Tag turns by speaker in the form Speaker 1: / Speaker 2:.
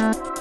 Speaker 1: Bye.